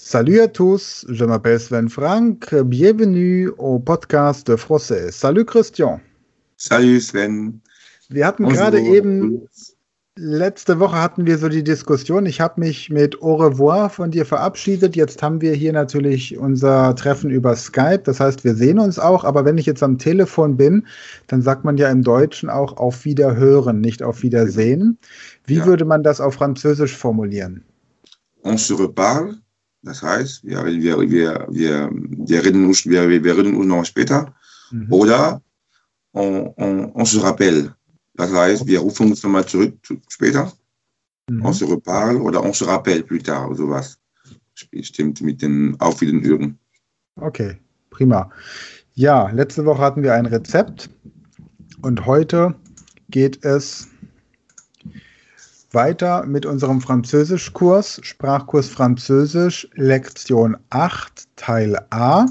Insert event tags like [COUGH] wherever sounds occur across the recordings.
Salut à tous, je m'appelle Sven Frank, bienvenue au podcast de français. Salut Christian. Salut Sven. Wir hatten Bonjour. gerade eben, letzte Woche hatten wir so die Diskussion, ich habe mich mit Au revoir von dir verabschiedet, jetzt haben wir hier natürlich unser Treffen über Skype, das heißt wir sehen uns auch, aber wenn ich jetzt am Telefon bin, dann sagt man ja im Deutschen auch auf Wiederhören, nicht auf Wiedersehen. Wie Ja. würde man das auf Französisch formulieren? On se reparle. Das heißt, wir, wir, wir, wir, wir, reden, uns, wir, wir reden uns noch später. Mhm. Oder on, on, on se rappelle. Das heißt, wir rufen uns nochmal zurück zu, später. Mhm. On se reparle oder on se rappelle plus tard. Sowas. Stimmt mit den Auf den Üben. Okay, prima. Ja, letzte Woche hatten wir ein Rezept und heute geht es weiter mit unserem Französischkurs, Sprachkurs Französisch, Lektion 8, Teil A.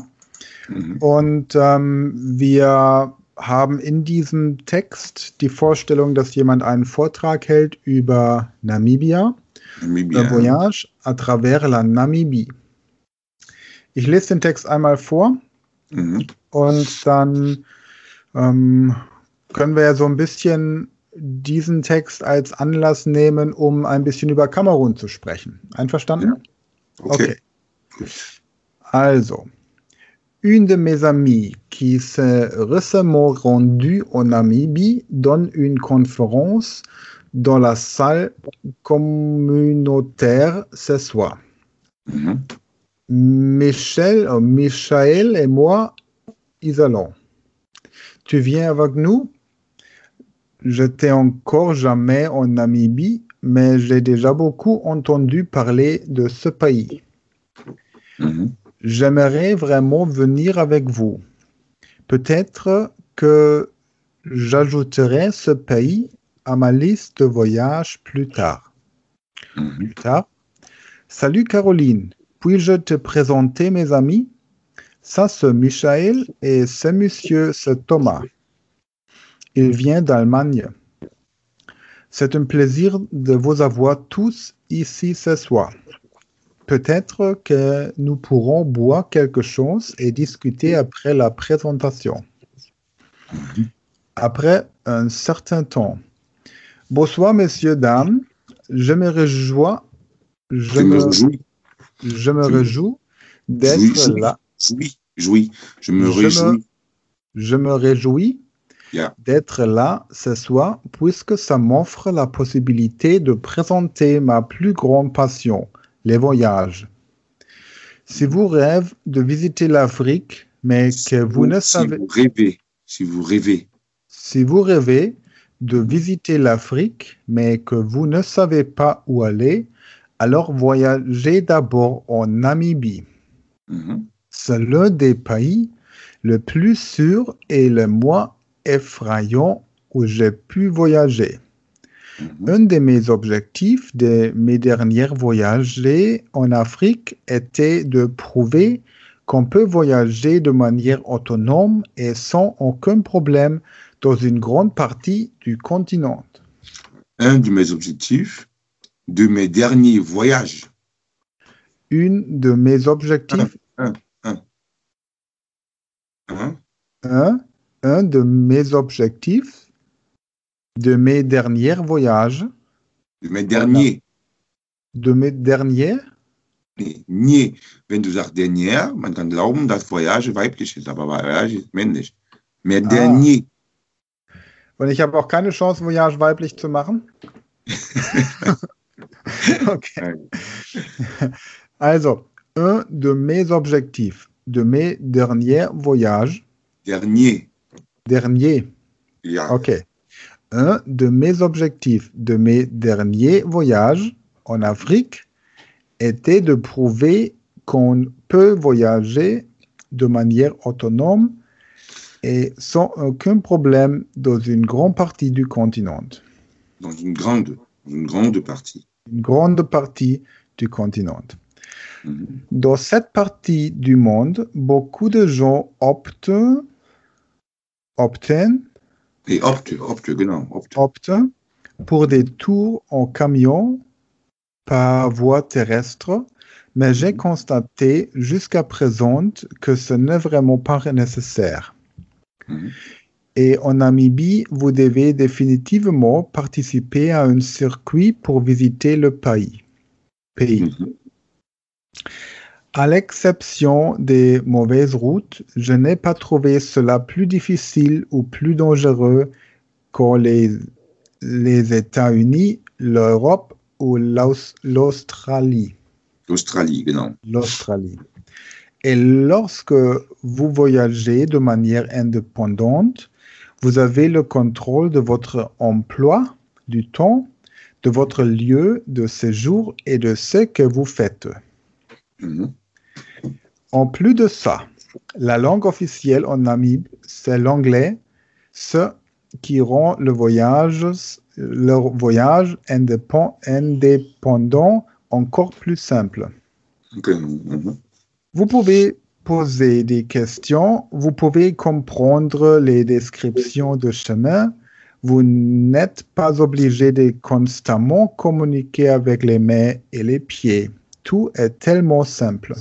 Mhm. Und ähm, wir haben in diesem Text die Vorstellung, dass jemand einen Vortrag hält über Namibia. Le Namibia. voyage à travers la Namibie. Ich lese den Text einmal vor Mhm. und dann ähm, können wir ja so ein bisschen diesen Text als Anlass nehmen, um ein bisschen über Kamerun zu sprechen. Einverstanden? Okay. Also, une de mes amies qui s'est récemment rendue au Namibie donne une conférence dans la salle communautaire ce soir. Mhm. Michel, euh, Michael et moi y allons. Tu viens avec nous? J'étais encore jamais en Namibie, mais j'ai déjà beaucoup entendu parler de ce pays. Mhm. J'aimerais vraiment venir avec vous. Peut-être que j'ajouterai ce pays à ma liste de voyages plus tard. Mhm. Plus tard. Salut Caroline, puis-je te présenter mes amis? Ça c'est Michael et c'est monsieur c'est Thomas. Il vient d'Allemagne. C'est un plaisir de vous avoir tous ici ce soir. Peut-être que nous pourrons boire quelque chose et discuter après la présentation. Après un certain temps. Bonsoir, messieurs, dames. Je me réjouis, je me je me d'être là. Jouis. Jouis. Je me- réjouis. Je me réjouis Yeah. d'être là ce soir puisque ça m'offre la possibilité de présenter ma plus grande passion, les voyages. Si vous rêvez de visiter l'Afrique, mais que vous ne si savez, vous rêvez, si vous rêvez, si vous rêvez de visiter l'Afrique, mais que vous ne savez pas où aller, alors voyagez d'abord en Namibie. Mhm. C'est l'un des pays le plus sûr et le moins effrayant où j'ai pu voyager. Mhm. Un de mes objectifs de mes derniers voyages en Afrique était de prouver qu'on peut voyager de manière autonome et sans aucun problème dans une grande partie du continent. un de mes objectifs de mes derniers voyages. Une de mes objectifs, Hein? un, un de mes objectifs de mes derniers voyages, De mes derniers. de mes derniers Nee, nie. Wenn du sagst dernier, man kann glauben, dass Voyage weiblich ist, aber Voyage ist männlich. Mes Ah. derniers. Und ich habe auch keine Chance, Voyage weiblich zu machen. [LAUGHS] okay. Also, un de mes objectifs de mes derniers voyages, Dernier. Dernier, ok. Un de mes objectifs de mes derniers voyages en Afrique était de prouver qu'on peut voyager de manière autonome et sans aucun problème dans une grande partie du continent. Dans une grande, une grande partie. une grande partie du continent. Mhm. Dans cette partie du monde, beaucoup de gens optent, optent, Nee, opte, opte, genau. Opte. pour des tours en camion par voie terrestre, mais j'ai constaté jusqu'à présent que ce n'est vraiment pas nécessaire. Mhm. Et en Namibie, vous devez définitivement participer à un circuit pour visiter le pays. pays. Mhm. À l'exception des mauvaises routes, je n'ai pas trouvé cela plus difficile ou plus dangereux que les, les États-Unis, l'Europe ou l'Aus- l'Australie. L'Australie, genau. l'Australie. Et lorsque vous voyagez de manière indépendante, vous avez le contrôle de votre emploi, du temps, de votre lieu de séjour et de ce que vous faites. Mhm. En plus de ça, la langue officielle en Namibie, c'est l'anglais, ce qui rend le voyage, le voyage indépend- indépendant encore plus simple. Mhm. Vous pouvez poser des questions, vous pouvez comprendre les descriptions de chemin, vous n'êtes pas obligé de constamment communiquer avec les mains et les pieds. Tout est tellement simple.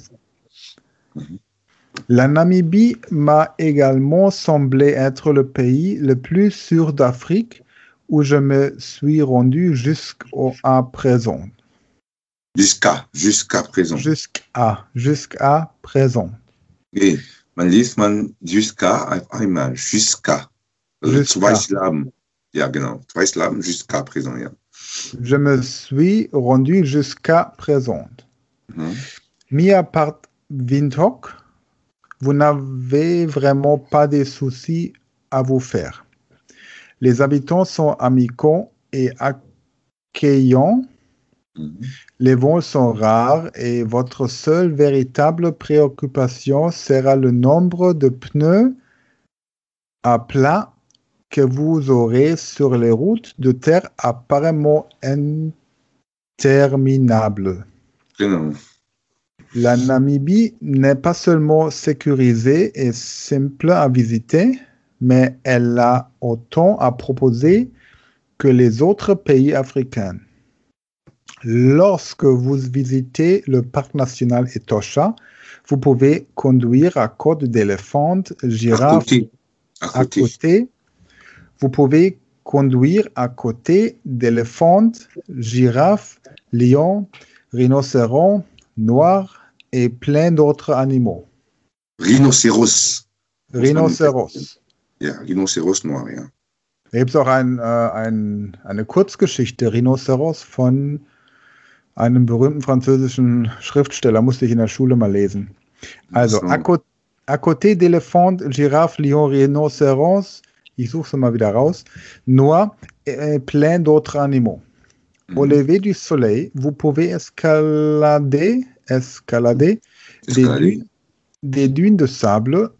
La Namibie m'a également semblé être le pays le plus sûr d'Afrique où je me suis rendu jusqu'à présent. Jusqu'à, jusqu'à présent. Jusqu'à, jusqu'à présent. Okay. Man liest man jusqu'à einmal. Jusqu'à. Also Jusqu'à. zwei Syllaben. Ja, genau. Zwei Syllaben jusqu'à présent, ja. Je me suis rendu jusqu'à présent. Mhm. Mis à part Windhoek, vous n'avez vraiment pas de soucis à vous faire. Les habitants sont amicaux et accueillants. Mhm. Les vols sont rares et votre seule véritable préoccupation sera le nombre de pneus à plat que vous aurez sur les routes de terre apparemment interminables. La Namibie n'est pas seulement sécurisée et simple à visiter, mais elle a autant à proposer que les autres pays africains. Lorsque vous visitez le parc national Etosha, vous pouvez conduire à côte d'éléphants, À côté. À à côté. côté. Vous pouvez conduire à côté d'éléphants, girafes, lions, rhinocéros, noirs et plein d'autres animaux. Rhinocéros. Rhinocéros. Ja, Rhinocéros noir, ja. Da gibt es auch ein, äh, ein, eine Kurzgeschichte, Rhinoceros, von einem berühmten französischen Schriftsteller, musste ich in der Schule mal lesen. Also, So. à, cô- à côté d'éléphants, girafes, lions, rhinocéros, ich suche sie mal wieder raus, noir et plein d'autres animaux. Au Mhm. lever du soleil, vous pouvez escalader, escalader des dunes, des dunes de sable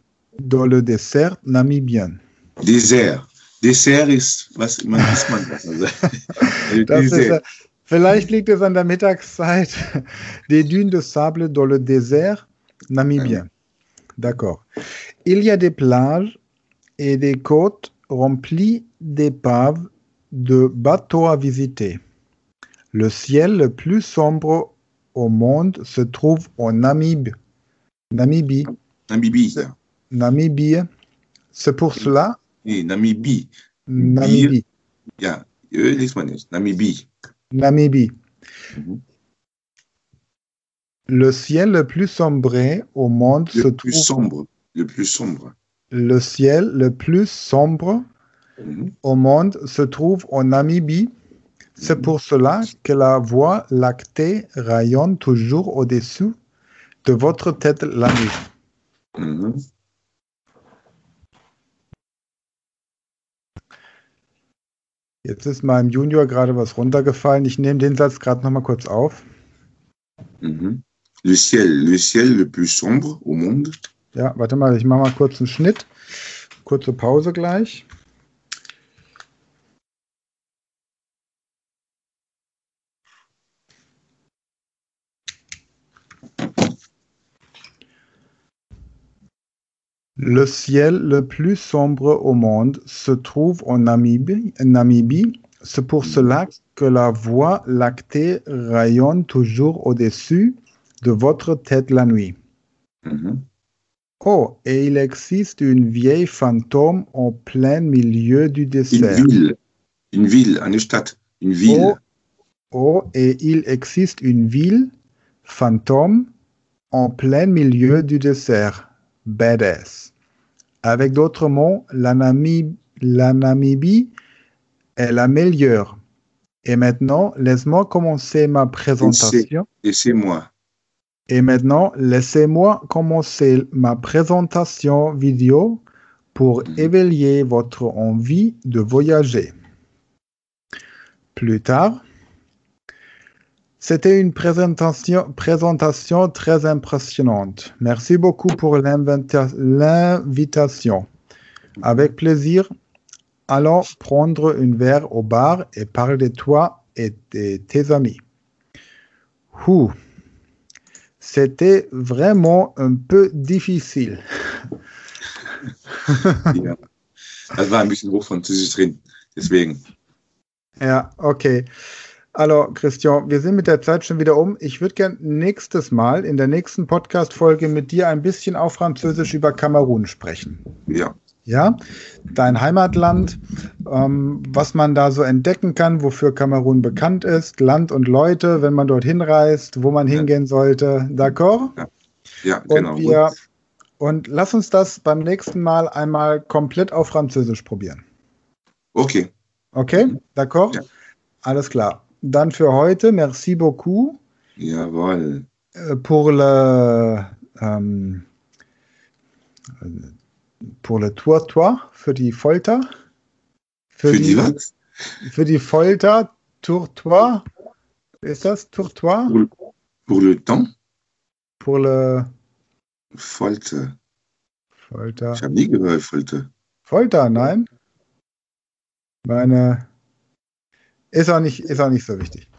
dans le désert namibien. Dessert. Dessert ist, was man isst man das. [LAUGHS] Also, Das ist, Dessert. vielleicht liegt es an der Mittagszeit. Des dunes de sable dans le désert namibien. D'accord. Il y a des plages et des côtes remplies d'épaves de bateaux à visiter. Le ciel le plus sombre au monde se trouve en Namibie. Namibie. Namibie. Namibie. C'est pour cela, Nee, Namibie. Namibie. Nicht. Namibie. Namibie. Mhm. Le ciel le plus sombre au monde se Le plus trouve. sombre. Le plus sombre. Le ciel le plus sombre Mhm. au monde se trouve en Namibie. C'est pour cela que la voie lactée rayonne toujours au-dessus de votre tête la nuit. Mhm. Jetzt ist meinem Junior gerade was runtergefallen. Ich nehme den Satz gerade noch mal kurz auf. Mhm. Le ciel, le ciel le plus sombre au monde. Ja, warte mal, ich mache mal kurz einen Schnitt. Kurze Pause gleich. Le ciel le plus sombre au monde se trouve en Namibie. Namibie. C'est pour cela que la voie lactée rayonne toujours au-dessus de votre tête la nuit. Mhm. Oh, et il existe une vieille fantôme en plein milieu du Une dessert. ville. Une ville, Stadt. Une ville. Oh, oh, et il existe une ville fantôme en plein milieu du dessert. Badass. Avec d'autres mots, la, Namib- la Namibie est la meilleure. Et maintenant, laisse-moi commencer ma présentation. Et maintenant, laissez-moi commencer ma présentation vidéo pour Mhm. éveiller votre envie de voyager. Plus tard, c'était une présentation, présentation très impressionnante. Merci beaucoup pour l'invita- l'invitation. Avec plaisir, allons prendre une verre au bar et parler de toi et de tes amis. Ouh. C'était vraiment un peu difficile. Ja. [LAUGHS] Das war ein bisschen hochfranzösisch drin. Deswegen. Ja, okay. Also, Christian, wir sind mit der Zeit schon wieder um. Ich würde gern nächstes Mal in der nächsten Podcast-Folge mit dir ein bisschen auf Französisch über Kamerun sprechen. Ja. Ja, dein Heimatland, ähm, was man da so entdecken kann, wofür Kamerun bekannt ist, Land und Leute, wenn man dorthin reist, wo man Ja. hingehen sollte. D'accord? Ja, Und genau. wir und lass uns das beim nächsten Mal einmal komplett auf Französisch probieren. Okay. Okay? D'accord? Ja. Alles klar. Dann für heute, merci beaucoup Jawohl. euh, pour le ähm, pour le Tourtoir, für die Folter. Für die was? Für die Folter, Tourtoir. Ist das Tourtoir? Pour, pour le temps? Pour le Folter. Folter. Ich habe nie gehört, Folter. Folter, nein. Meine ist auch nicht, ist auch nicht so wichtig.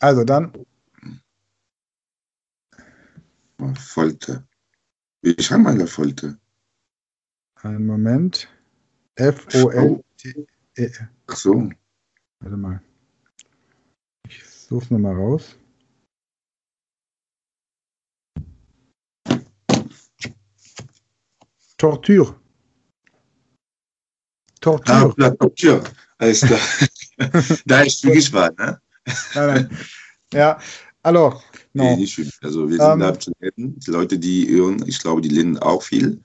Also dann, Folter. Wie schreibt man da Folter? einen Moment. F-O-L-T. E. Ach so. Warte mal. Ich suche es nochmal raus. Torture. Ah, Torture. la Torture. Alles klar. [LAUGHS] [LAUGHS] da ist wirklich wahr, ne? Nein, nein. Ja, alors, Nee, non. nicht schön. Also wir sind Ähm, da zu netten. Die Leute, die hören, ich glaube, die lernen auch viel.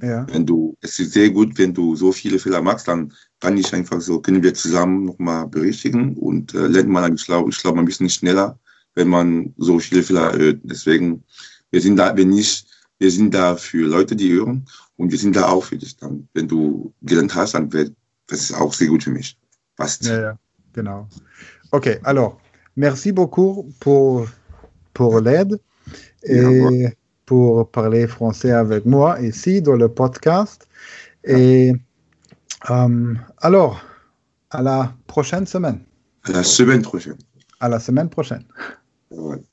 Ja, Wenn du, es ist sehr gut, wenn du so viele Fehler machst, dann kann ich einfach so, können wir zusammen nochmal berichtigen und äh, lernt man, ich glaube, ich glaube, ein bisschen schneller, wenn man so viele Fehler hört. Deswegen, wir sind da, wenn nicht, wir sind da für Leute, die hören und wir sind da auch für dich dann. Wenn du gelernt hast, dann wird, das ist auch sehr gut für mich. Passt. ja, ja, genau. Ok, alors, merci beaucoup pour, pour l'aide et pour parler français avec moi ici dans le podcast. Et euh, alors, à la prochaine semaine. À la semaine prochaine. À la semaine prochaine. Jawohl.